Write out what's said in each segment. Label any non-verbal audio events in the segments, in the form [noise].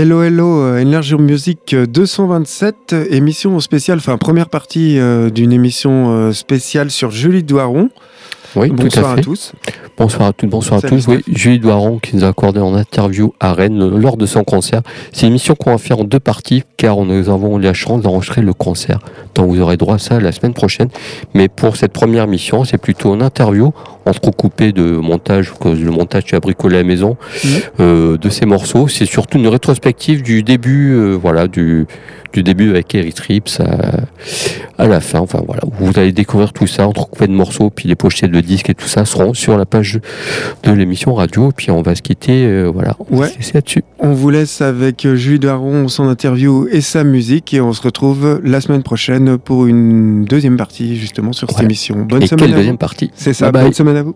Hello Hello, euh, Energy Music 227, euh, émission spéciale, enfin première partie euh, d'une émission spéciale sur Julie Doiron. Oui, bonsoir à, tous. Bonsoir à toutes, bonsoir à tous. Oui, Julie Doiron qui nous a accordé en interview à Rennes lors de son concert. C'est une émission qu'on va faire en deux parties car nous avons la chance d'enregistrer le concert. Donc vous aurez droit à ça la semaine prochaine. Mais pour cette première mission, c'est plutôt une interview entrecoupée de montage, cause le montage tu as bricolé à la maison, mmh. euh, de ces morceaux. C'est surtout une rétrospective du début, euh, voilà, du, du début avec Eric Trips à, la fin. Enfin voilà, vous allez découvrir tout ça entre coupé de morceaux, puis les pochettes de disques et tout ça seront sur la page de l'émission radio. Puis on va se quitter, euh, voilà. Ouais. C'est là-dessus. On vous laisse avec euh, Julie Daron, son interview et sa musique, et on se retrouve la semaine prochaine pour une deuxième partie justement sur cette émission. Bonne et semaine. Quelle deuxième partie? C'est ça. Bonne semaine à vous.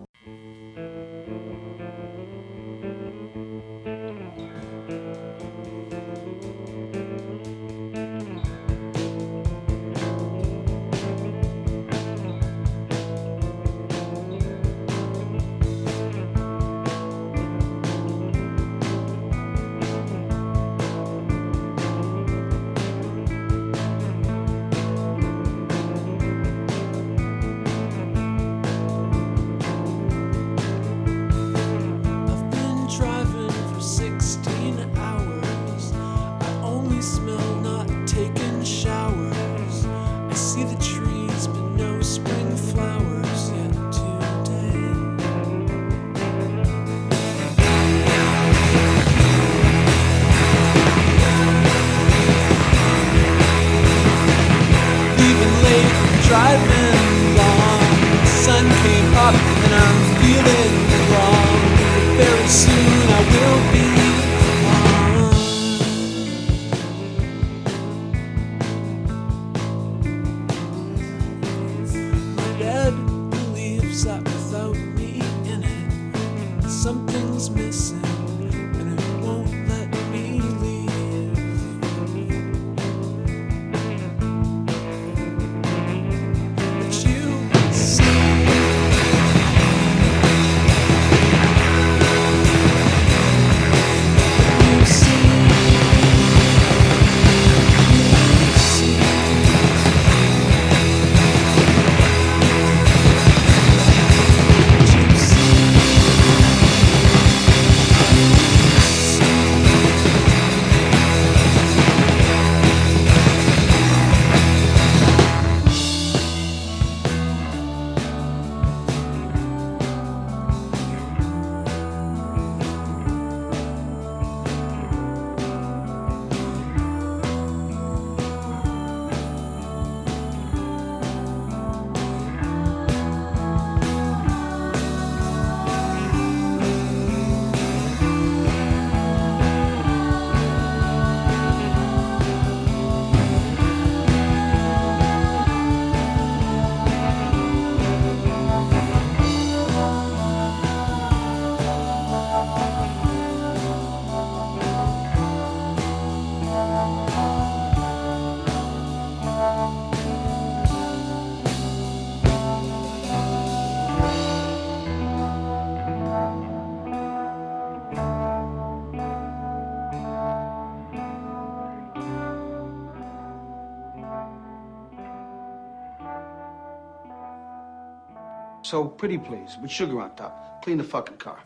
So pretty please, with sugar on top. Clean the fucking car.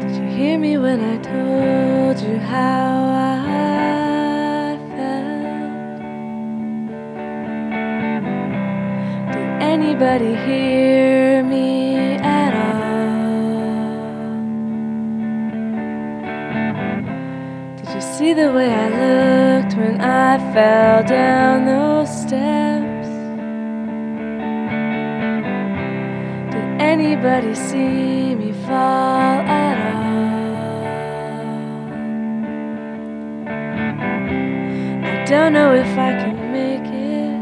Did you hear me when I told you how I felt? Did anybody hear me at all? Did you see the way I looked when I fell down those steps? Anybody see me fall at all. I don't know if I can make it.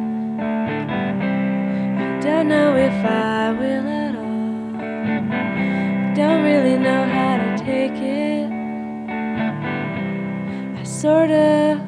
I don't know if I will at all. I don't really know how to take it. I sorta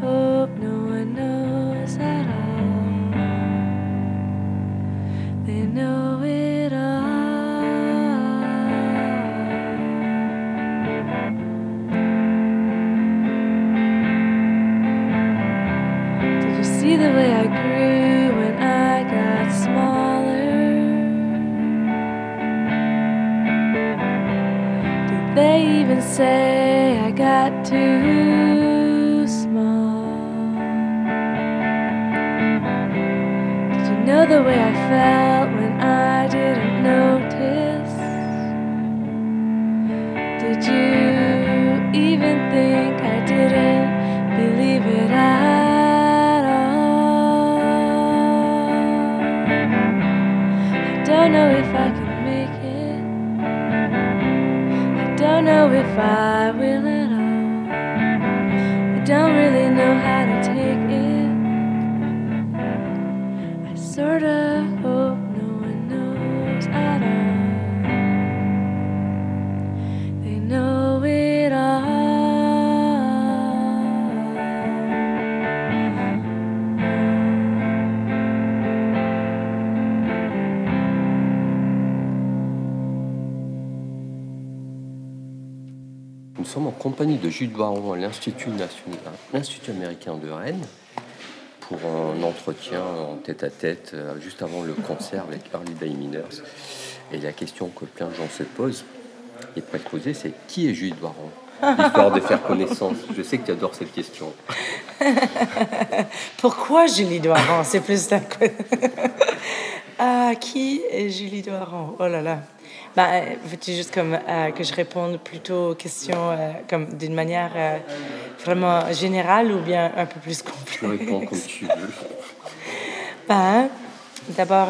to compagnie de Jules Baron à l'Institut national, l'Institut américain de Rennes pour un entretien en tête-à-tête euh, juste avant le concert avec Harley Day Miners. Et la question que plein de gens se posent et poser, c'est qui est Jules Baron? [laughs] Histoire de faire connaissance. Je sais que tu adores cette question. [laughs] Pourquoi Julie Doiron? C'est plus d'un coup. [laughs] ah, qui est Julie Doiron? Oh là là. Euh, veux-tu juste comme euh, que je réponde plutôt aux questions euh, comme d'une manière euh, vraiment générale ou bien un peu plus Tu réponds complexe comme tu veux. [laughs] Ben, d'abord,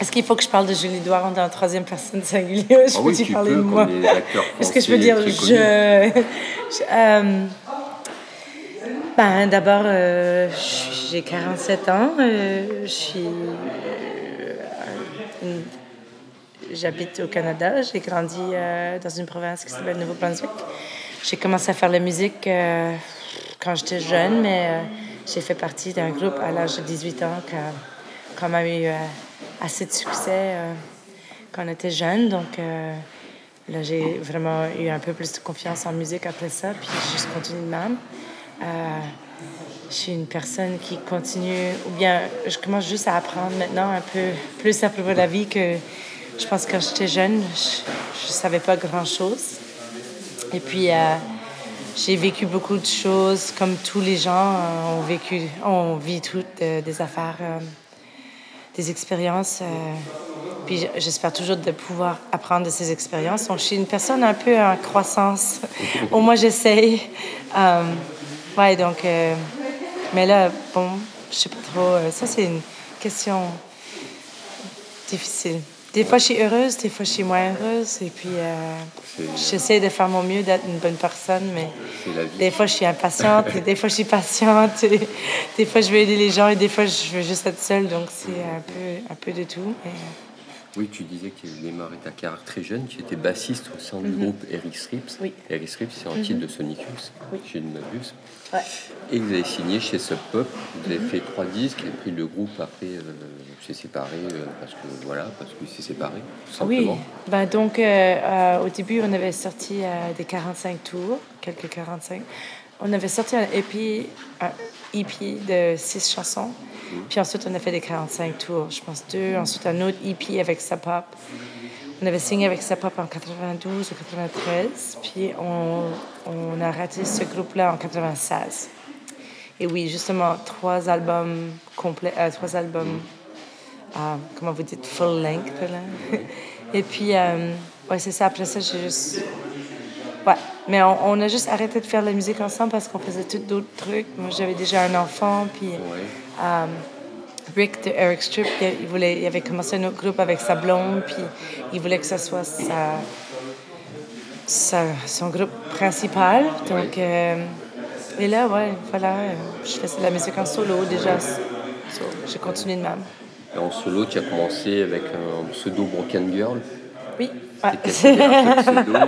est-ce qu'il faut que je parle de Julie Doiron dans la troisième personne singulière? Je Ah peux oui, tu parler peux, de moi Est-ce que je peux dire je, [laughs] je- Ben, d'abord, j'ai 47 ans. je suis. une- J'habite au Canada. J'ai grandi euh, dans une province qui s'appelle Nouveau-Brunswick. J'ai commencé à faire la musique euh, quand j'étais jeune, mais euh, j'ai fait partie d'un groupe à l'âge de 18 ans qui a quand même eu assez de succès quand on était jeune. Donc là, j'ai vraiment eu un peu plus de confiance en musique après ça, puis j'ai juste continué de même. Je suis une personne qui continue, ou bien je commence juste à apprendre maintenant un peu plus à propos de la vie que je pense que quand j'étais jeune, je ne savais pas grand-chose. Et puis, euh, j'ai vécu beaucoup de choses, comme tous les gens euh, ont vécu, on vit toutes euh, des affaires, des expériences. puis j'espère toujours de pouvoir apprendre de ces expériences. Donc, je suis une personne un peu en croissance. [laughs] Au moins, j'essaye. Ouais, donc, mais là, bon, je sais pas trop. ça, c'est une question difficile. Des fois, je suis heureuse, des fois, je suis moins heureuse. Et puis, euh, j'essaie de faire mon mieux d'être une bonne personne, mais des fois, je suis impatiente, et des fois, je suis patiente, et des fois, je veux aider les gens, et des fois, je veux juste être seule. Donc, c'est un peu, un peu de tout. mais, euh, Oui, tu disais que tu démarré ta carrière très jeune. Tu étais bassiste au sein du groupe Eric Strips. Oui. Eric Strips, c'est un titre de Sonic Youth, Oui. chez Nobus. Ouais. Et vous avez signé chez Sub Pop. Vous avez fait trois disques. Et puis le groupe, après, euh, s'est séparé euh, parce que voilà, parce qu'il s'est séparé, tout Oui, ben donc euh, euh, au début, on avait sorti des 45 tours, quelques 45. On avait sorti un EP, un EP de six chansons. Puis ensuite, on a fait des 45 tours, je pense deux. Ensuite, un autre EP avec Sub Pop. On avait signé avec Sub Pop en 92 ou 93. Puis on, on a raté ce groupe-là en 96. Et oui, justement, trois albums complets, euh, trois albums, euh, comment vous dites, full length, là. [laughs] Et puis, euh, ouais, c'est ça. Après ça, j'ai juste. Ouais, mais on, on a juste arrêté de faire la musique ensemble parce qu'on faisait tout d'autres trucs. Moi, j'avais déjà un enfant, puis Ouais. Rick de Eric Strip, il, voulait, il avait commencé un autre groupe avec sa blonde, puis il voulait que ça soit sa, sa- son groupe principal. Donc, euh, et là, ouais, voilà, je faisais de la musique en solo déjà. So, j'ai continué de même. Et en solo, tu as commencé avec un pseudo Broken Girl. Oui, un pseudo [laughs]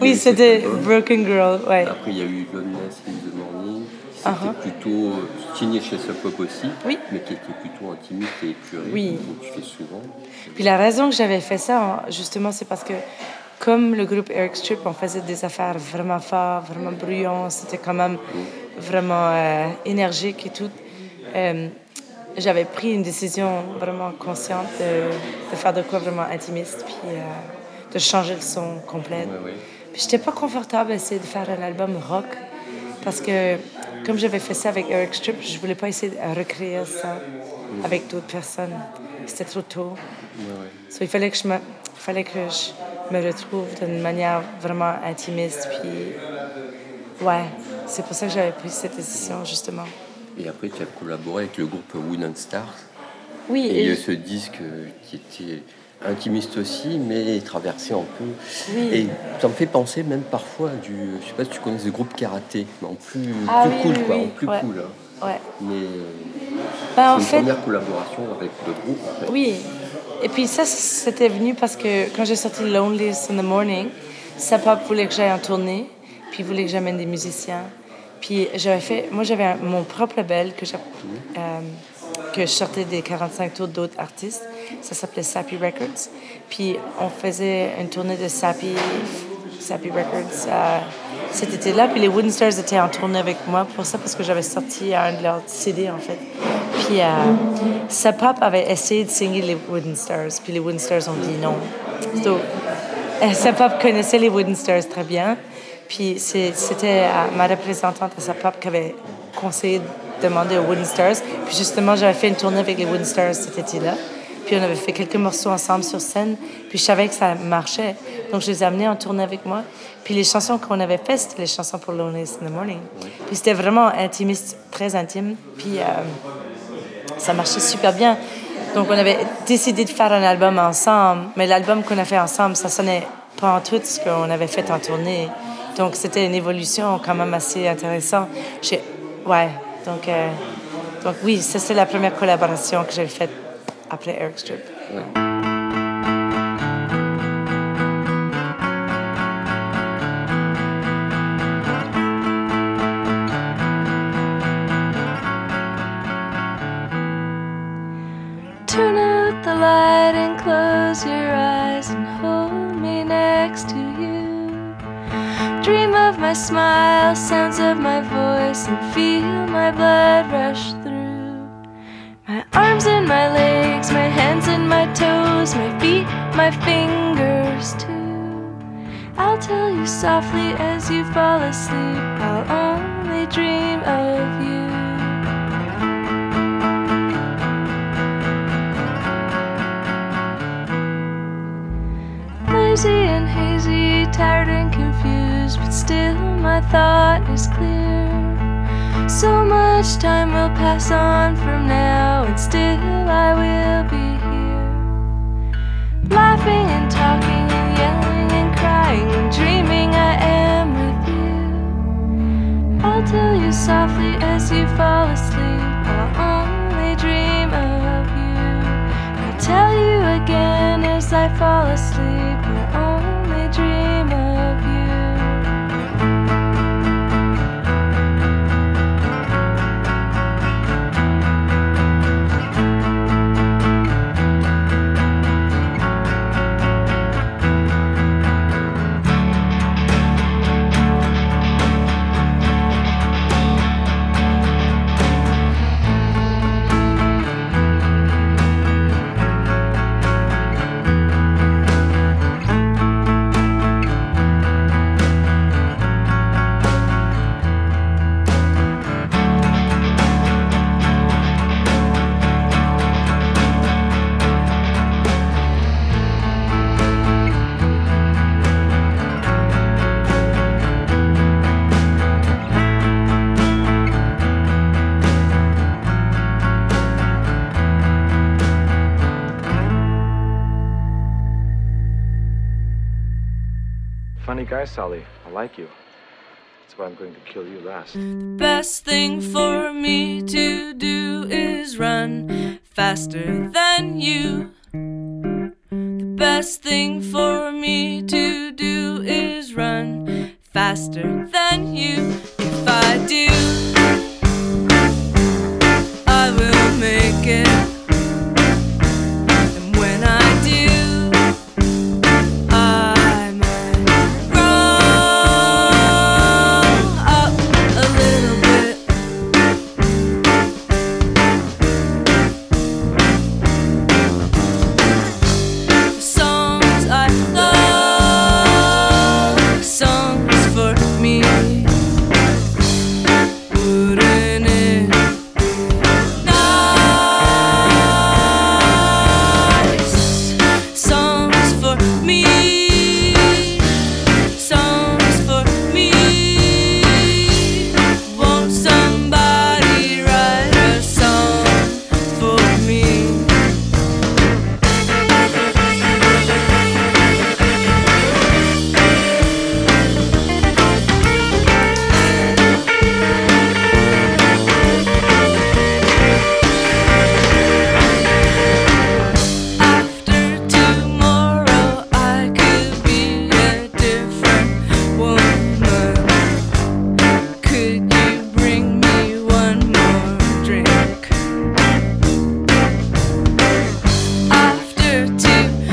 oui, c'était Broken Girl, ouais. Après, il y a eu Loneliness in the Morning. C'était Uh-huh. plutôt euh, signé chez Sub Pop aussi, Oui. mais qui était plutôt intimiste et épuré, Oui. comme tu fais souvent. Puis la raison que j'avais fait ça, justement, c'est parce que comme le groupe Eric Strip, on faisait des affaires vraiment fortes, vraiment bruyantes, c'était quand même vraiment euh, énergique et tout. Euh, j'avais pris une décision vraiment consciente de, de faire de quoi vraiment intimiste, puis euh, de changer le son complet. Puis j'étais pas confortable à essayer de faire un album rock parce que comme j'avais fait ça avec Eric Strip, je voulais pas essayer de recréer ça avec d'autres personnes. C'était trop tôt. il fallait que je me, fallait que je me retrouve d'une manière vraiment intimiste. Puis, ouais, c'est pour ça que j'avais pris cette décision, justement. Et après, tu as collaboré avec le groupe Wooden Stars. Oui. Et, il y a ce disque qui était intimiste aussi, mais traversé un peu. Oui. Et ça me fait penser même parfois du, je sais pas si tu connais ce groupe karaté, mais en plus, ah plus cool, quoi, en plus cool. Hein. Ouais. Mais ben, c'est une première collaboration avec le groupe. En fait. Oui. Et puis ça, c'était venu parce que quand j'ai sorti Loneliest in the Morning, Sapop voulait que j'aille en tournée, puis il voulait que j'amène des musiciens. Puis j'avais fait, moi j'avais mon propre label que, euh, que je sortais des 45 tours d'autres artistes. Ça s'appelait Sappy Records. Puis on faisait une tournée de Sappy, Sappy Records euh, cet été-là. Puis les Wooden Stars étaient en tournée avec moi pour ça parce que j'avais sorti un de leurs CD en fait. Puis euh, avait essayé de signer les Wooden Stars. Puis les Wooden Stars ont dit non. Donc, euh, connaissait les Wooden Stars très bien. Puis c'était ma représentante à sa propre qui avait conseillé de demander aux Wooden Stars. Puis justement, j'avais fait une tournée avec les Wooden Stars cet été-là. Puis on avait fait quelques morceaux ensemble sur scène. Puis je savais que ça marchait. Donc je les ai amenés en tournée avec moi. Puis les chansons qu'on avait faites, c'était les chansons pour Lonely in the Morning. Puis c'était vraiment intimiste, très intime. Puis euh, ça marchait super bien. Donc on avait décidé de faire un album ensemble. Mais l'album qu'on a fait ensemble, ça sonnait pas en tout ce qu'on avait fait en tournée. Donc, c'était une évolution quand même assez intéressante. Ouais, donc, euh, donc oui, c'est la première collaboration que j'ai faite après Eric Strip. My smile, sounds of my voice, and feel my blood rush through. My arms and my legs, my hands and my toes, my feet, my fingers too. I'll tell you softly as you fall asleep, I'll only dream of you. Lazy and hazy, tired and but still my thought is clear. So much time will pass on from now, and still I will be here. Laughing and talking and yelling and crying and dreaming I am with you. I'll tell you softly as you fall asleep, I'll only dream of you. I'll tell you again as I fall asleep, Guy, Sally. I like you. That's why I'm going to kill you last. The best thing for me to do is run faster than you. The best thing for me to do is run faster than you. If I do, et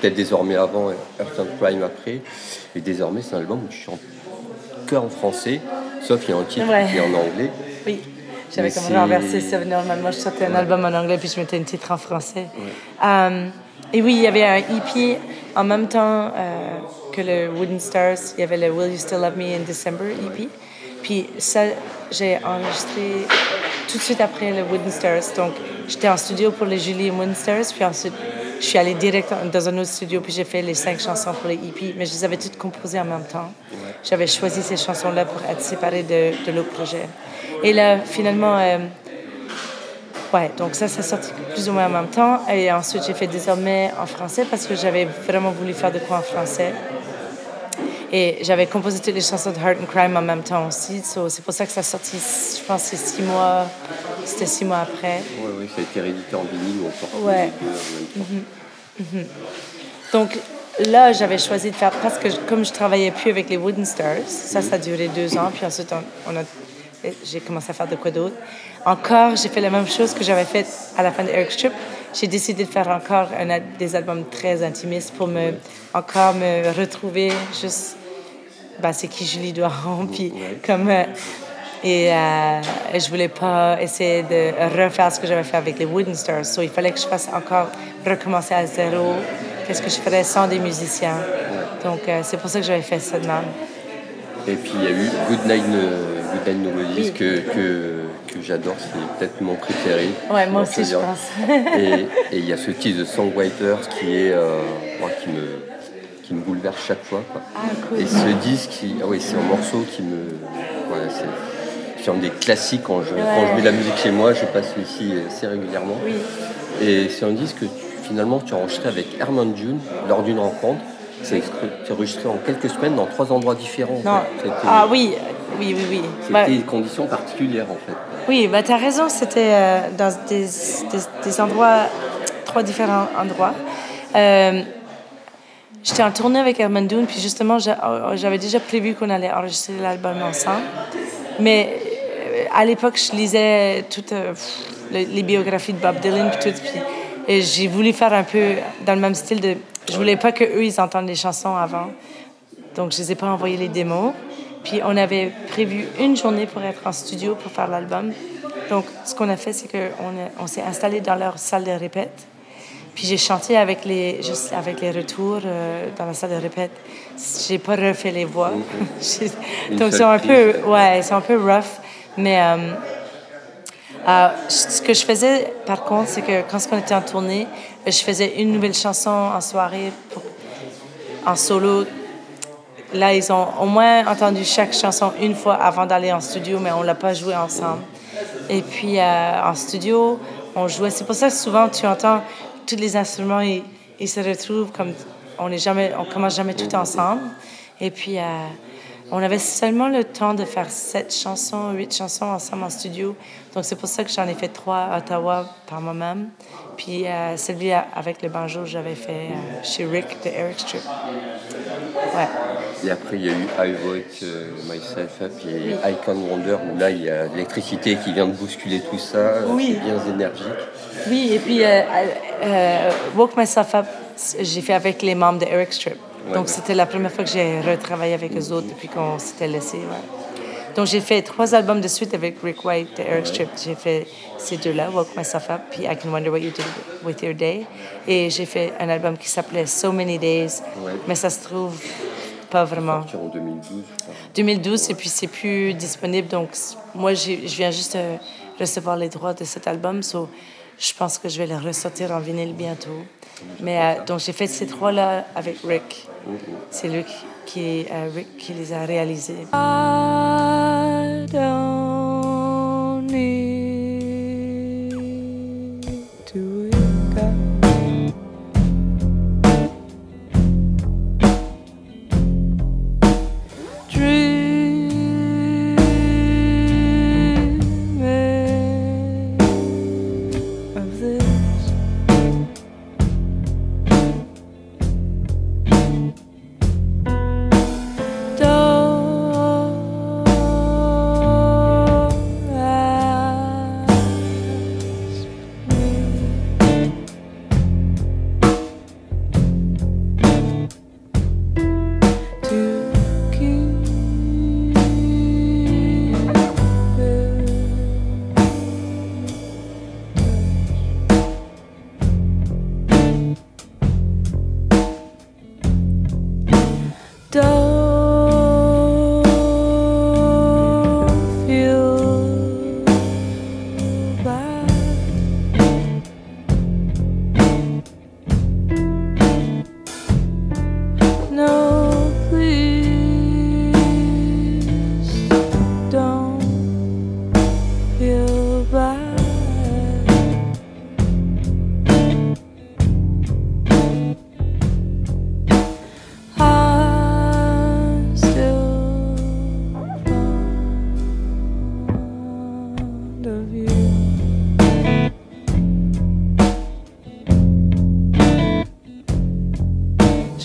peut-être désormais avant, Earth and Crime après. Et désormais, c'est un album où je chante que en français, sauf qu'il y a un titre qui est en anglais. Oui. J'avais comme renversé ça. Normalement, je sortais un album en anglais puis je mettais un titre en français. Euh, et oui, il y avait un EP en même temps euh, que le Wooden Stars. Il y avait le Will You Still Love Me in December EP. Puis ça, j'ai enregistré tout de suite après le Wooden Stars. Donc, j'étais en studio pour les Julie Wooden Stars, puis ensuite, je suis allée direct dans un autre studio, puis j'ai fait les cinq chansons pour les EP, mais je les avais toutes composées en même temps. J'avais choisi ces chansons-là pour être séparées de, de l'autre projet. Et là, finalement, euh, ouais, donc ça, ça sorti plus ou moins en même temps. Et ensuite, j'ai fait désormais en français parce que j'avais vraiment voulu faire de quoi en français. Et j'avais composé toutes les chansons de Heart and Crime en même temps aussi. c'est pour ça que ça a sorti, je pense, c'est six mois. C'était six mois après. Oui, oui, ça a été réédité en vinyle ou en Ouais. Mhm. Mhm. Donc là, j'avais choisi de faire. Parce que comme je travaillais plus avec les Wooden Stars, ça, ça a duré deux ans. Puis ensuite, on, a j'ai commencé à faire de quoi d'autre. Encore, j'ai fait la même chose que j'avais fait à la fin de Eric Strip. J'ai décidé de faire encore un, des albums très intimistes pour me encore me retrouver juste bah, c'est qui Julie Doiron. [laughs] Puis comme, euh, et euh, je voulais pas essayer de refaire ce que j'avais fait avec les Wooden Stars. So, il fallait que je fasse encore recommencer à zéro. Qu'est-ce que je ferais sans des musiciens. Donc, euh, c'est pour ça que j'avais fait ça de même. Et puis, il y a eu Good Night, Good Night que, que, que j'adore. C'est peut-être mon préféré. Ouais, moi aussi, je pense. et il y a ce titre de Songwriters qui est, moi, qui me qui me bouleverse chaque fois. Ah, cool. Et ce disque, ah oui, c'est un morceau qui me. Voilà, c'est un des classiques quand je, quand je mets de la musique chez moi, je passe ici assez régulièrement. Oui. Et c'est un disque que finalement tu as enregistré avec Herman June lors d'une rencontre. C'est enregistré en quelques semaines dans trois endroits différents. Non. Ah oui, oui, oui, oui. C'était bah, une condition particulière en fait. Oui, bah, tu as raison, c'était euh, dans des, des, des, endroits, trois différents endroits. Euh, j'étais en tournée avec Herman puis justement, oh, j'avais déjà prévu qu'on allait enregistrer l'album ensemble. Mais euh, à l'époque, je lisais toutes euh, les biographies de Bob Dylan, puis tout, et j'ai voulu faire un peu dans le même style de... Je voulais pas qu'eux, ils entendent les chansons avant. Donc, je les ai pas envoyé les démos. Puis, on avait prévu une journée pour être en studio pour faire l'album. Donc, ce qu'on a fait, c'est qu'on on, s'est installé dans leur salle de répète. Puis j'ai chanté avec les, juste avec les retours euh, dans la salle de répète. J'ai pas refait les voix. [laughs] Donc c'est un peu, ouais, c'est un peu rough. Mais euh, euh, ce que je faisais, par contre, c'est que quand on était en tournée, je faisais une nouvelle chanson en soirée en solo. Là, ils ont au moins entendu chaque chanson une fois avant d'aller en studio, mais on l'a pas joué ensemble. Et puis en studio, on jouait. C'est pour ça que souvent tu entends tous les instruments, ils, se retrouvent comme on on commence jamais tout ensemble. Et puis, euh, on avait seulement le temps de faire sept chansons, huit chansons ensemble en studio. Donc, c'est pour ça que j'en ai fait trois à Ottawa par moi-même. Puis, euh, celui avec le banjo, j'avais fait euh, chez Rick de Eric Strip. Ouais. Et après, il y a eu I Vote Myself Up et I Can Wonder, où là, il y a l'électricité qui vient de bousculer tout ça. Oui. C'est bien énergique. Oui, et puis euh, euh, Woke Myself Up, j'ai fait avec les membres de Eric Strip. Donc, c'était la première fois que j'ai retravaillé avec eux autres depuis qu'on s'était laissé. Donc, j'ai fait trois albums de suite avec Rick White de Eric Strip. J'ai fait ces deux-là, Woke Myself Up, puis I Can Wonder What You Did With Your Day. Et j'ai fait un album qui s'appelait So Many Days, mais ça se trouve pas vraiment. en 2012, 2012, et puis c'est plus disponible. Donc, moi, je viens juste de recevoir les droits de cet album. So, je pense que je vais les ressortir en vinyle bientôt. Mais euh, donc j'ai fait ces trois-là avec Rick. C'est lui qui, euh, Rick qui les a réalisés. church.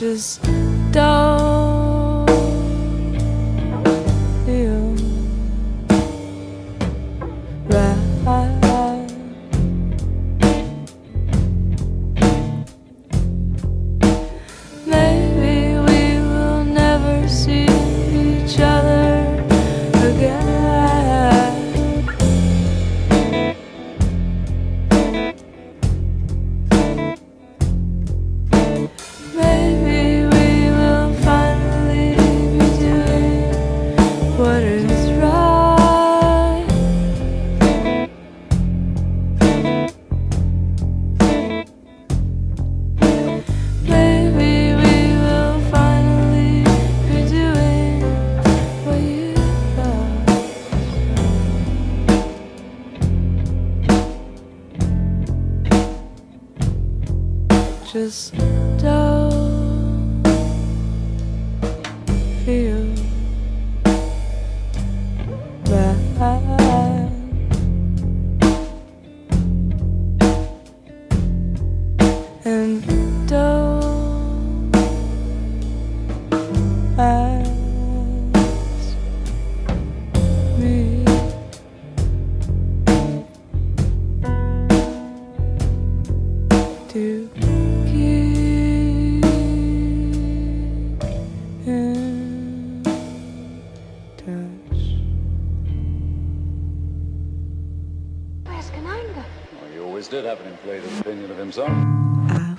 branches.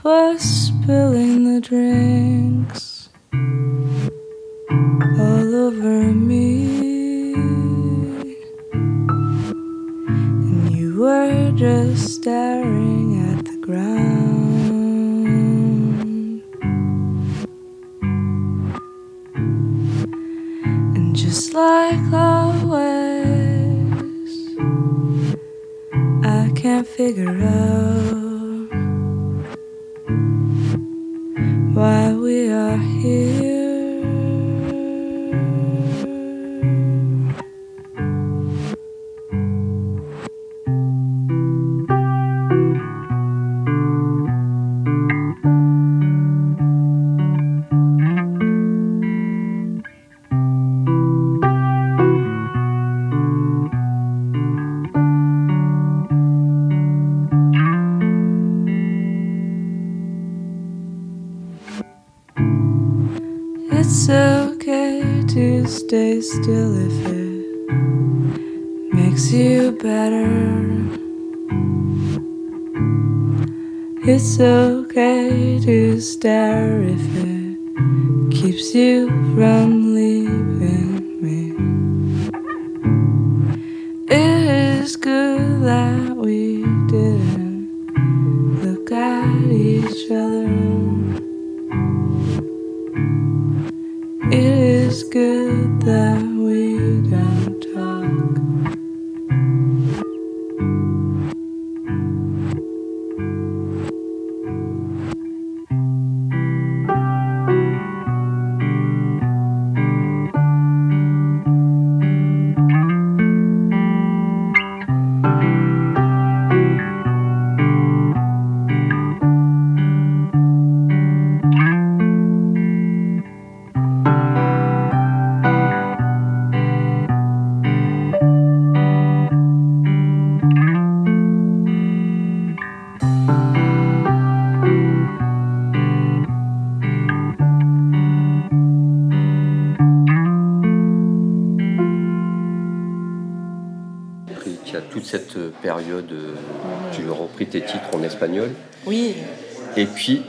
Was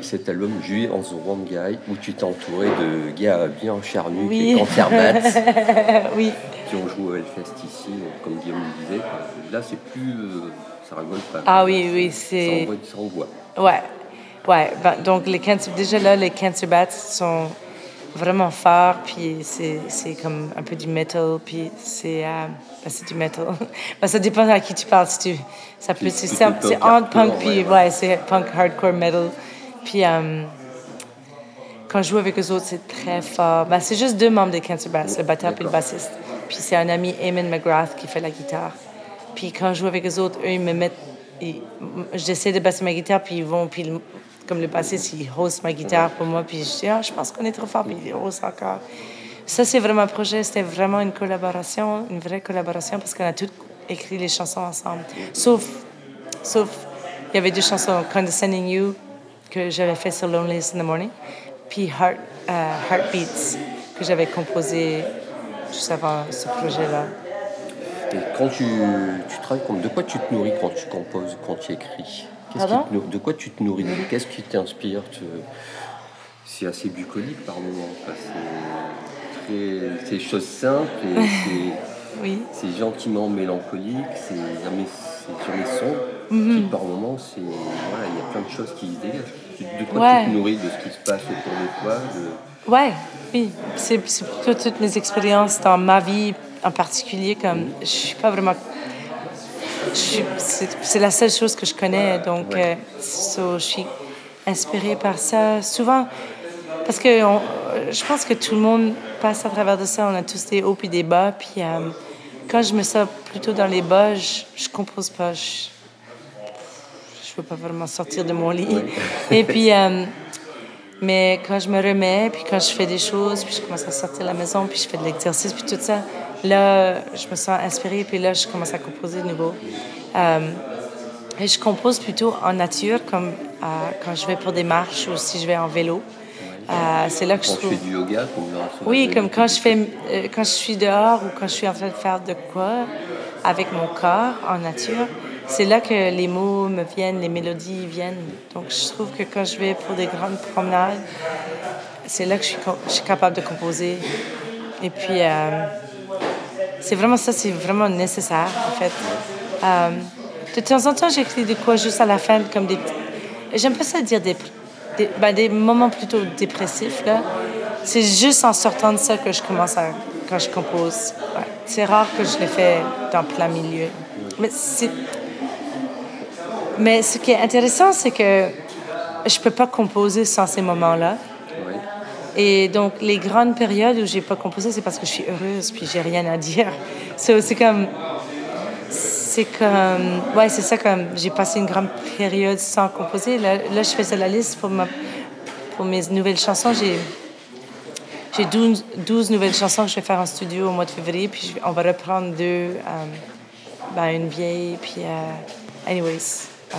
cet album Juillet en Guy, où tu t'es entouré de gars bien charnus, Oui. qui Canterbats, [laughs] oui. qui ont joué au Hellfest ici, comme Guillaume le disait. Là, c'est plus. euh, ça rigole pas. Ah oui, oui, c'est. ça envoie. Ouais, ouais. ben, donc les cancer, déjà là, les cancer bats sont vraiment forts, puis c'est c'est comme un peu du metal, puis c'est euh, ben, c'est du metal. [laughs] Ben, ça dépend à qui tu parles. Si tu, ça peut c'est c'est- punk puis ouais. ouais, c'est punk hardcore metal. Puis euh, quand je joue avec eux autres, c'est très fort. Ben, c'est juste deux membres des Cancer Bats, le batteur et le bassiste. Puis c'est un ami, Eamon McGrath, qui fait la guitare. Puis quand je joue avec eux autres, eux, ils me mettent. J'essaie de basser ma guitare, puis ils vont, puis comme le bassiste, ils haussent ma guitare pour moi, puis je dis, ah, je pense qu'on est trop fort, puis ils haussent encore. Ça, c'est vraiment un projet, c'était vraiment une collaboration, une vraie collaboration, parce qu'on a tous écrit les chansons ensemble. Sauf, sauf, il y avait deux chansons, Condescending You, que j'avais fait sur Loneliest in the Morning, puis Heart, euh, Heartbeats, que j'avais composé juste avant ce projet-là. Et quand tu, tu travailles, de quoi tu te nourris quand tu composes, quand tu écris? Te De quoi tu te nourris? Qu'est-ce qui t'inspire? Te- C'est assez bucolique par moment. C'est très- C'est des choses simples et [laughs] c'est- Oui. c'est gentiment mélancolique, c'est jamais sombre. Mhm. Puis par moment, c'est voilà, il y a plein de choses qui se dégagent. De quoi Ouais. tu te nourris De ce qui se passe autour de toi de- Ouais, oui. C'est plutôt toutes mes expériences dans ma vie en particulier. Comme je suis pas vraiment. C'est la seule chose que je connais, donc euh, so, je suis inspirée par ça. Souvent, parce que on- je pense que tout le monde passe à travers de ça. On a tous des hauts et des bas. Puis euh, quand je me sens plutôt dans les bas, je, je compose pas. Je, je veux pas vraiment sortir de mon lit. Et puis. euh, mais quand je me remets, puis quand je fais des choses, puis je commence à sortir de la maison, puis je fais de l'exercice, puis tout ça, là, je me sens inspirée, puis là, je commence à composer de nouveau. Euh, et je compose plutôt en nature, comme euh, quand je vais pour des marches ou si je vais en vélo. Euh, c'est là que Quand je tu trouve. fais du yoga, ce- Oui, comme quand je fais, euh, quand je suis dehors ou quand je suis en train de faire de quoi avec mon corps en nature, c'est là que les mots me viennent, les mélodies viennent. Donc je trouve que quand je vais pour des grandes promenades, c'est là que je suis, je suis capable de composer. Et puis euh, c'est vraiment ça, c'est vraiment nécessaire en fait. Euh, de temps en temps, j'écris des quoi juste à la fin, comme des. J'aime pas ça dire des, des, ben, des moments plutôt dépressifs là. C'est juste en sortant de ça que je commence à quand je compose. Ouais. C'est rare que je le fais dans plein milieu. Mais c'est. Mais ce qui est intéressant, c'est que je peux pas composer sans ces moments-là. Et donc, les grandes périodes où j'ai pas composé, c'est parce que je suis heureuse, puis j'ai rien à dire. So, [laughs] c'est comme. C'est comme. Ouais, c'est ça, comme. J'ai passé une grande période sans composer. Là, là je faisais la liste pour, ma, pour mes nouvelles chansons. J'ai. J'ai 12, 12 nouvelles chansons que je vais faire en studio au mois de février, puis on va reprendre deux. euh, ben, une vieille, puis. euh, anyways. euh,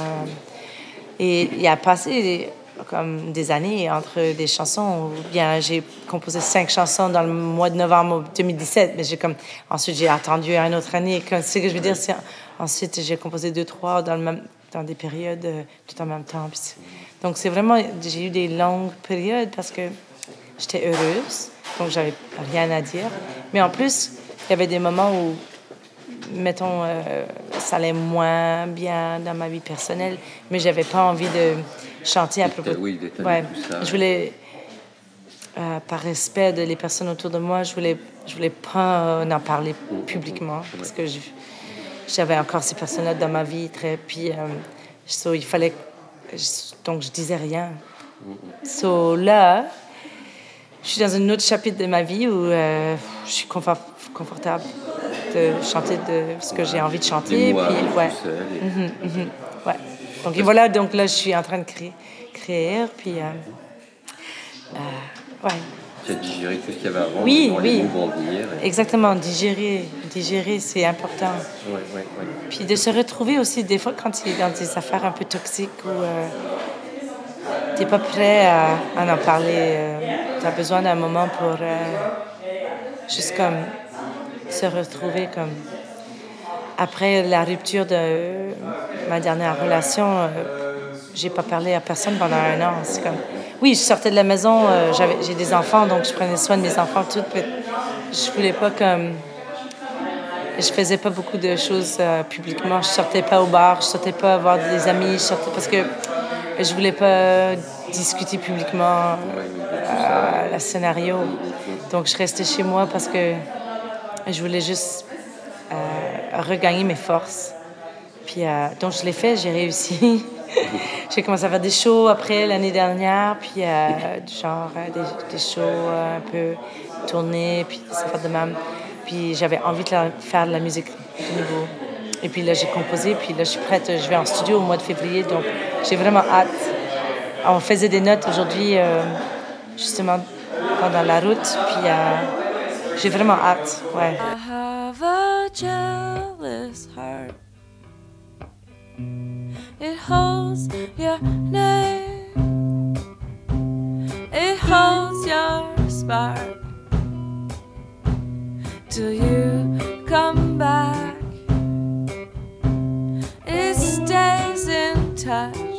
et il a passé comme des années entre des chansons. Ou bien j'ai composé cinq chansons dans le mois de novembre 2017, mais j'ai comme ensuite j'ai attendu une autre année. Comme ce que je veux dire, c'est ensuite j'ai composé deux trois dans le même dans des périodes euh, tout en même temps. Donc c'est vraiment j'ai eu des longues périodes parce que j'étais heureuse, donc j'avais rien à dire. Mais en plus il y avait des moments où mettons, euh, ça allait moins bien dans ma vie personnelle, mais j'avais pas envie de chanter à propos. oui, Ouais, tout ça. je voulais, euh, par respect de les personnes autour de moi, je voulais, je voulais pas en parler publiquement parce que j'avais encore ces personnes-là dans ma vie très, puis euh, so, il fallait, je- donc je disais rien. So là, je suis dans un autre chapitre de ma vie où euh, je suis confort- confortable de chanter de ce que j'ai envie de chanter. Des puis, ouais. tout et- Mhm, mhm, ouais. Donc et voilà, donc là, je suis en train de créer, créer puis euh, euh, ouais. Tu as digéré tout ce qu'il y avait avant. Oui, oui. Les mots vont venir. et- Exactement, digérer, digérer, c'est important. Ouais, ouais, ouais. Puis de se retrouver aussi, des fois, quand tu es dans des affaires un peu toxiques où tu n'es pas prêt à, à en parler, tu as besoin d'un moment pour euh, juste comme se retrouver comme... Après la rupture de ma dernière relation, euh, j'ai pas parlé à personne pendant un an. C'est comme... Oui, je sortais de la maison, euh, j'ai des enfants, donc je prenais soin de mes enfants, tout. Je voulais pas comme... Je faisais pas beaucoup de choses euh, publiquement. Je sortais pas au bar, je sortais pas voir des amis, je sortais parce que je voulais pas discuter publiquement euh, le scénario. Donc je restais chez moi parce que je voulais juste euh, regagner mes forces. Puis euh, donc je l'ai fait, j'ai réussi. [laughs] j'ai commencé à faire des shows après l'année dernière, puis euh, genre euh, des, des shows euh, un peu tournés, puis ça fait de même. Puis j'avais envie de faire de la musique de nouveau. Et puis là, j'ai composé, puis là, je suis prête. Je vais en studio au mois de février, donc j'ai vraiment hâte. On faisait des notes aujourd'hui, justement, pendant la route, puis j'ai vraiment hâte, ouais. A jealous heart. It holds your name. It holds your spark. Till you come back. It stays in touch.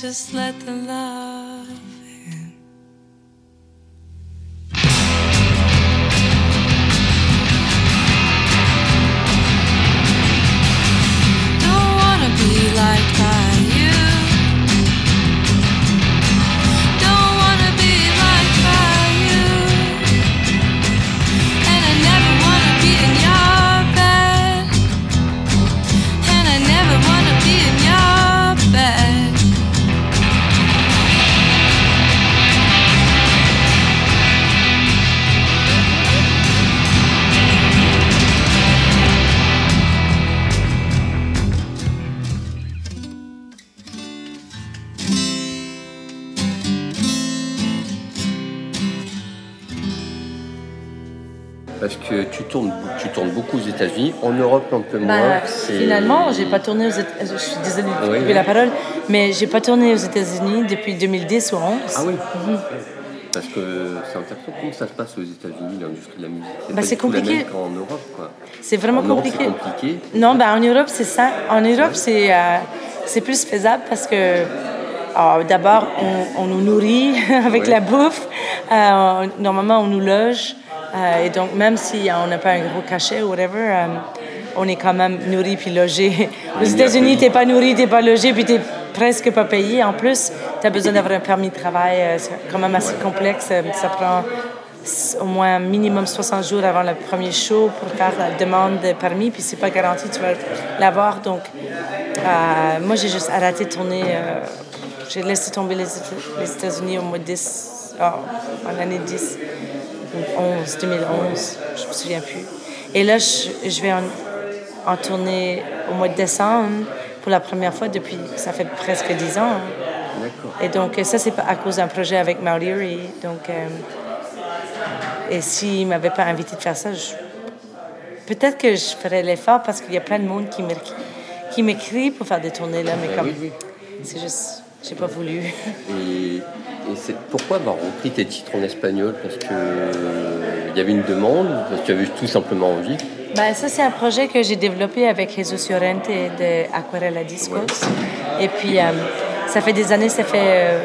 Just let the love en peu Bah, c'est- finalement, j'ai pas tourné aux États-Unis. Je suis désolée de Oui, couper oui. la parole, mais j'ai pas tourné aux États-Unis depuis 2010 ou 11. Ah oui Mhm. Parce que c'est intéressant comment ça se passe aux États-Unis, l'industrie de la musique? Bah, c'est tout la compliqué. qu'en Europe, quoi. C'est vraiment En Europe, compliqué. C'est compliqué. Non, ben en Europe, c'est ça. En Europe, c'est euh, c'est plus faisable parce que alors, d'abord, on, on nous nourrit [laughs] avec Ouais. la bouffe. Euh, normalement, on nous loge. Euh, et donc, même si on n'a pas un gros cachet ou whatever, euh, on est quand même nourri puis logé. Aux États-Unis, t'es pas nourri, t'es pas logé, puis t'es presque pas payé. En plus, tu as besoin d'avoir un permis de travail. euh, C'est quand même assez complexe. Euh, Ça prend au moins minimum 60 jours avant le premier show pour faire la demande de permis, puis c'est pas garanti que tu vas l'avoir. Donc, euh, moi, j'ai juste arrêté de tourner. euh, j'ai laissé tomber les, Éta- les États-Unis au mois de 10, ah, en l'année 10, ou 11, 2011, je me souviens plus. Et là, je, je vais en, en tournée au mois de décembre pour la première fois depuis, ça fait presque 10 ans. D'accord. Et donc, ça, c'est à cause d'un projet avec Maudiri. Donc, euh, et s'il ne m'avait pas invité de faire ça, je- peut-être que je ferais l'effort parce qu'il y a plein de monde qui m'écrit, pour faire des tournées là, mais Ben comme oui, oui. c'est juste, j'ai pas voulu. Et, et c'est pourquoi avoir repris tes titres en espagnol? Parce que euh, il y avait une demande, parce que tu avais tout simplement envie. Ben, ça, c'est un projet que j'ai développé avec Jesus Llorente de Aquarela Discos. Et puis, euh, ça fait des années, ça fait euh,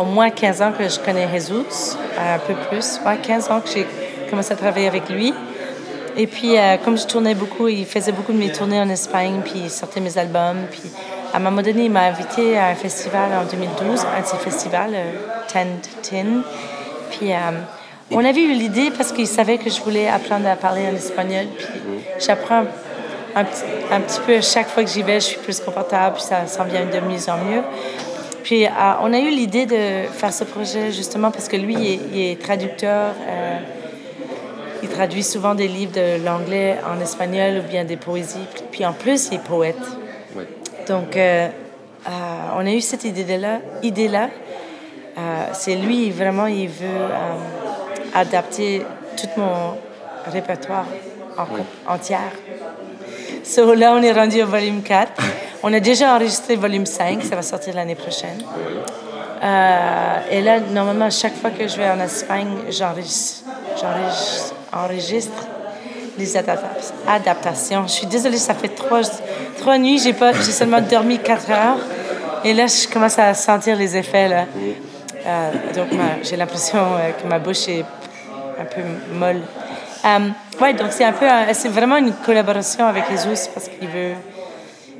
au moins 15 ans que je connais Jesus, un peu plus, ouais, 15 ans que j'ai commencé à travailler avec lui. Et puis, euh, comme je tournais beaucoup, il faisait beaucoup de mes tournées en Espagne, puis il sortait mes albums. Puis, à un moment donné, il m'a invité à un festival en 2012, un festivals, euh, Tend Tin. Puis, on avait eu l'idée parce qu'il savait que je voulais apprendre à parler en espagnol. Puis, j'apprends un, petit- un petit peu chaque fois que j'y vais, je suis plus confortable, puis ça s'en vient de mieux en mieux. Puis, euh, on a eu l'idée de faire ce projet justement parce que lui, il est, il est traducteur. euh, il traduit souvent des livres de l'anglais en espagnol ou bien des poésies. Puis en plus, il est poète. Donc, euh, on a eu cette idée-là. Idée-là. Euh, c'est lui, vraiment, il veut adapter tout mon répertoire en entière. So, là, on est rendu au volume 4. [laughs] On a déjà enregistré volume 5, ça va sortir l'année prochaine. Euh, et là, normalement, chaque fois que je vais en Espagne, j'enregistre, j'enregistre- enregistre les adapta- adaptations. Je suis désolée, ça fait trois, trois nuits, j'ai pas, j'ai seulement [laughs] dormi quatre heures. Et là, je commence à sentir les effets. Là. Euh, donc, ma- j'ai l'impression euh, que ma bouche est un peu molle. Euh, ouais, donc c'est un peu, c'est vraiment une collaboration avec Jesus parce qu'il veut,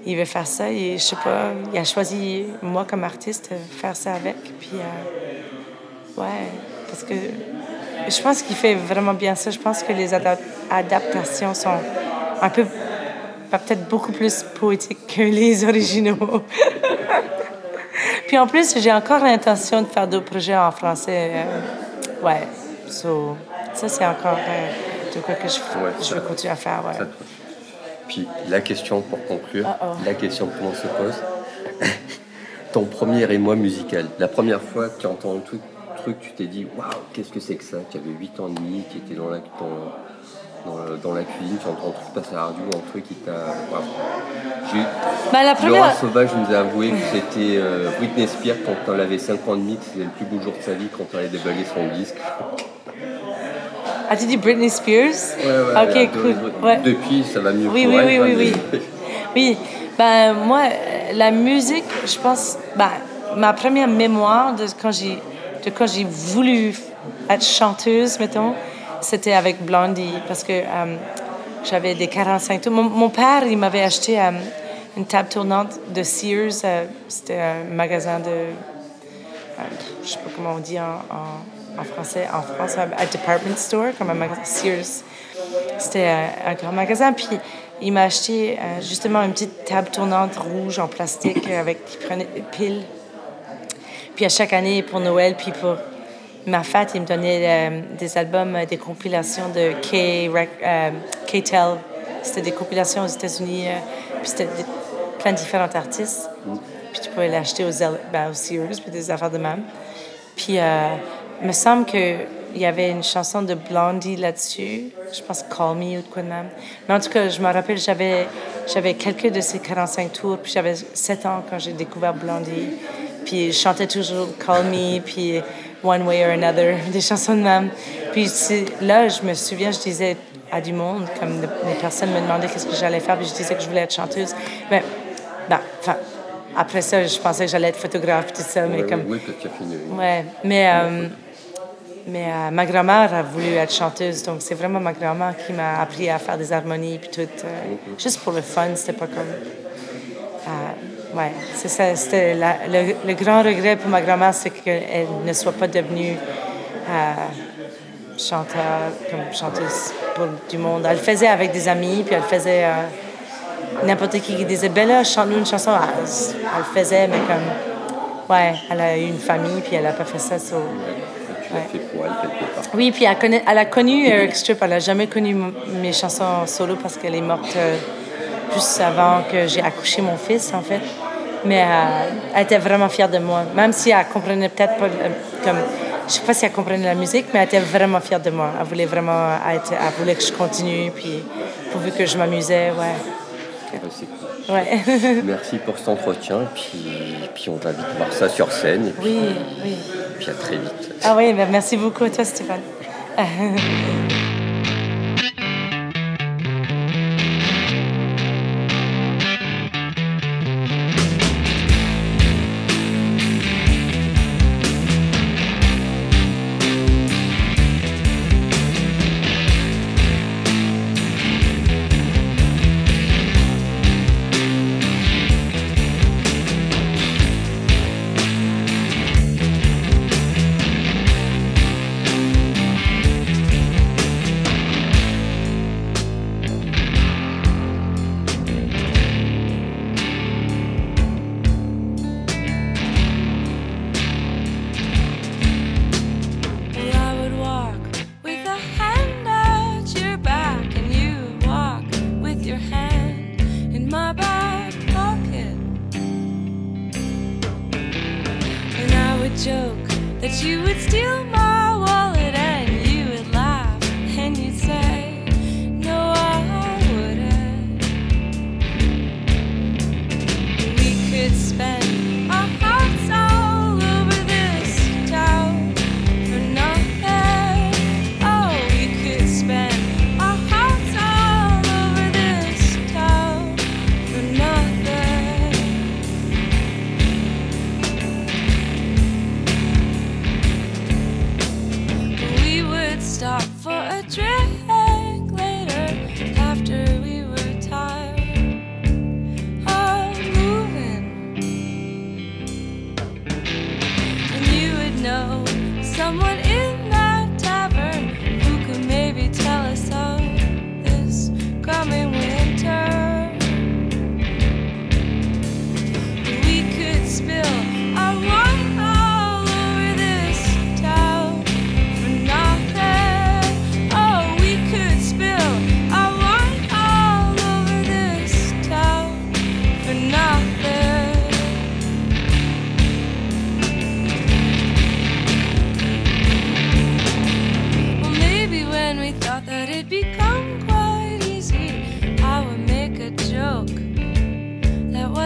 il veut faire ça et je sais pas, il a choisi moi comme artiste faire ça avec. Puis, euh, ouais, parce que je pense qu'il fait vraiment bien ça. Je pense que les ada- adaptations sont un peu, bah, peut-être beaucoup plus poétiques que [laughs] les originaux. Puis en plus, j'ai encore l'intention de faire d'autres projets en français. euh, ouais, so, ça c'est encore euh, de quoi que je, Ouais, je ça- veux continuer à faire. Ouais. ça te- Puis la question pour conclure, la question que l'on se pose, [laughs] ton premier émoi musical, la première fois que tu as entendu tout truc, tu t'es dit waouh, qu'est-ce que c'est que ça? Tu avais 8 ans et demi, tu étais dans la, dans, dans, le- dans la cuisine, tu entends un truc passer à la radio, un truc qui t'a. J'ai- Bah, la Laura première- Sauvage nous a avoué que c'était euh, Britney Spears quand elle avait 5 ans et demi, que c'était le plus beau jour de sa vie quand elle allait déballer son disque. Ah, tu dis Britney Spears? Ouais, ouais, ok, cool. Ouais. Depuis, ça va mieux Oui, pour oui, elle, oui, oui, oui. ben moi, la musique, je pense, ben, ma première mémoire de quand j'ai, de quand j'ai voulu être chanteuse, mettons, c'était avec Blondie, parce que euh, j'avais des 45 tours. Mon, mon père, il m'avait acheté euh, une table tournante de Sears, euh, c'était un magasin de, je sais pas comment on dit en, en, en français, en France, un, un department store, comme un magasin Sears. C'était un, un grand magasin. Puis il m'a acheté euh, justement une petite table tournante rouge en plastique avec qui prenait des piles. Puis à chaque année pour Noël, puis pour ma fête, il me donnait euh, des albums, euh, des compilations de K, euh, K-Tel. C'était des compilations aux États-Unis. puis c'était plein de différents artistes. Puis tu pouvais l'acheter aux, ben, aux Sears, puis des affaires de même. Puis il me semble que il y avait une chanson de Blondie là-dessus. Je pense Call Me ou de quoi de même. Mais en tout cas, je me rappelle, j'avais, j'avais quelques de ces 45 tours, puis j'avais 7 ans quand j'ai découvert Blondie. Puis je chantais toujours Call Me, puis One Way or Another, [laughs] des chansons de même. Puis là, je me souviens, je disais à du monde, comme les personnes me demandaient qu'est-ce que j'allais faire, puis je disais que je voulais être chanteuse. Mais, ben, enfin, après ça, je pensais que j'allais être photographe, tout ça, mais comme... Oui, tu as fini. Ouais, mais... Euh, mais euh, ma grand-mère a voulu être chanteuse, donc c'est vraiment ma grand-mère qui m'a appris à faire des harmonies, puis tout. Euh, juste pour le fun, c'était pas comme. Euh, ouais, c'est ça. C'était le, le, grand regret pour ma grand-mère, c'est qu'elle ne soit pas devenue chanteur, comme chanteuse pour du monde. Elle faisait avec des amis, puis elle faisait. N'importe qui qui disait, Bella, chante-nous une chanson. Elle, elle, faisait, mais comme. Ouais, elle a eu une famille, puis elle a pas fait ça. Oui, puis elle, elle, a connu Eric Strip, elle n'a jamais connu mes chansons solo parce qu'elle est morte euh, juste avant que j'ai accouché mon fils, en fait. Mais euh, elle était vraiment fière de moi, même si elle comprenait peut-être pas, euh, comme, je sais pas si elle comprenait la musique, mais elle était vraiment fière de moi. Elle voulait vraiment, être, elle voulait que je continue, puis pourvu que je m'amusais, ouais. Ouais. Merci pour cet entretien. Puis, puis on va vite voir ça sur scène. oui, oui. Puis. Ah oui, ben merci beaucoup à toi, Stéphane. [laughs]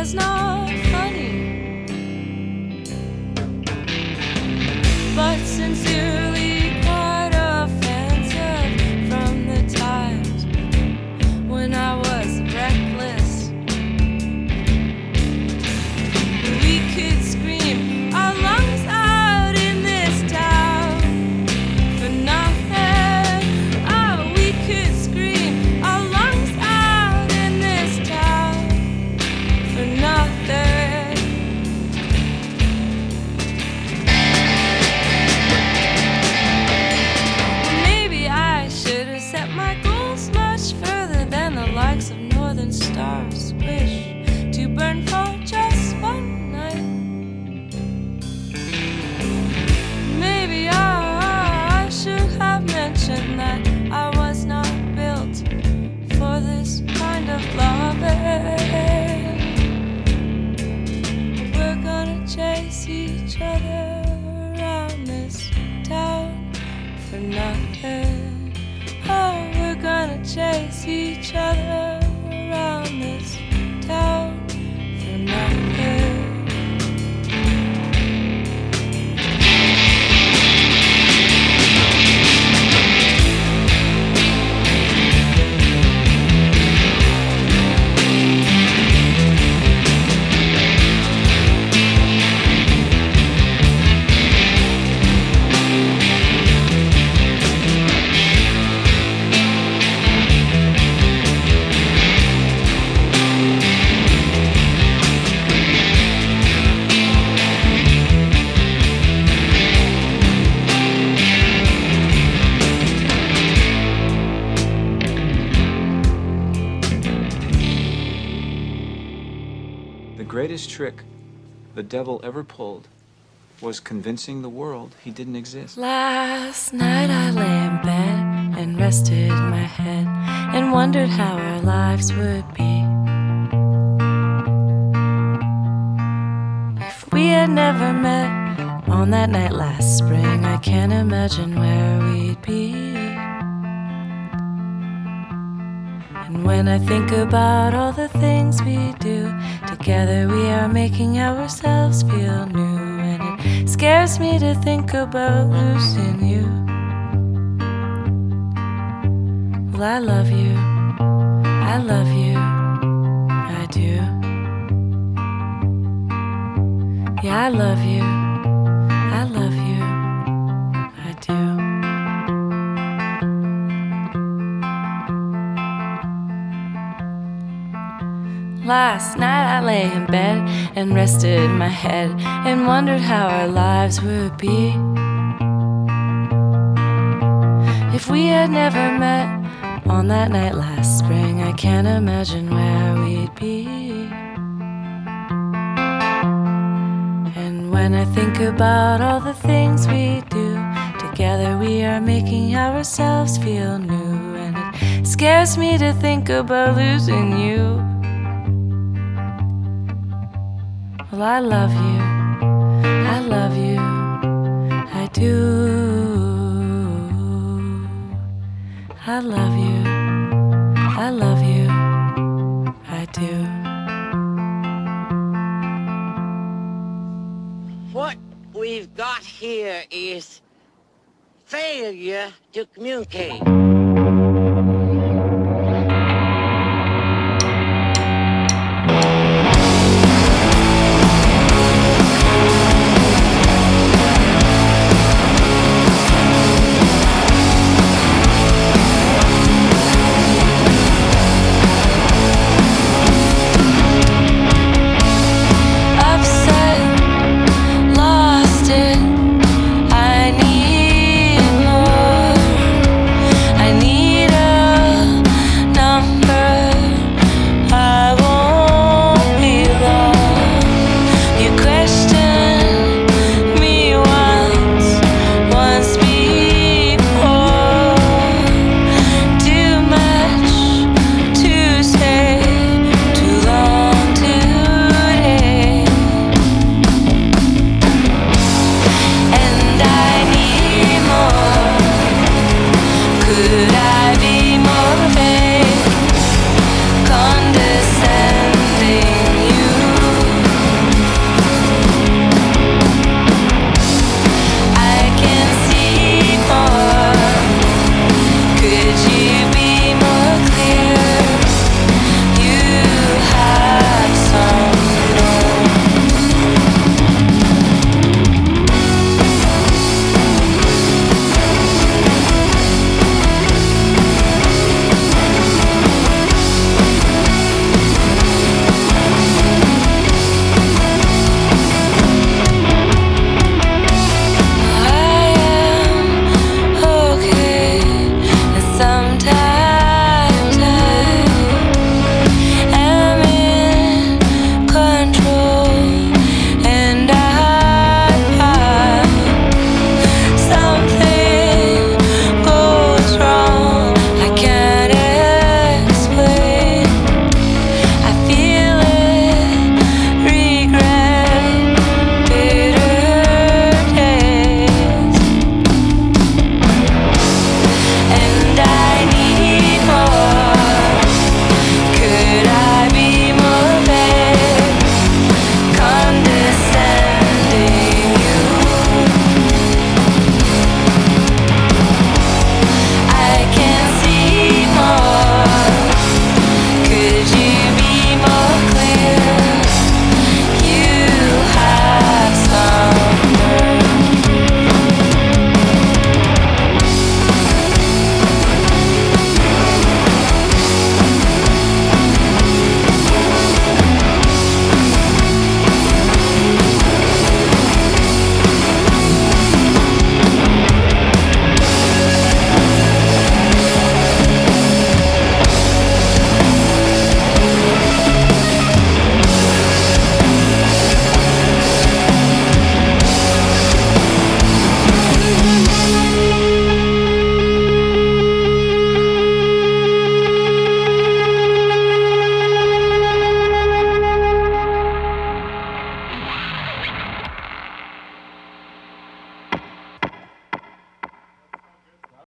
there's no greatest trick the devil ever pulled was convincing the world he didn't exist. Last night I lay in bed and rested my head and wondered how our lives would be. If we had never met on that night last spring, I can't imagine where we'd be. And when I think about all the things we do together, we are making ourselves feel new. And it scares me to think about losing you. Well, I love you. I love you. I do. Yeah, I love you. I love Last night I lay in bed and rested my head and wondered how our lives would be. If we had never met on that night last spring, I can't imagine where we'd be. And when I think about all the things we do together, we are making ourselves feel new. And it scares me to think about losing you. Well, I love you. I love you. I do. I love you. I love you. I do. What we've got here is failure to communicate.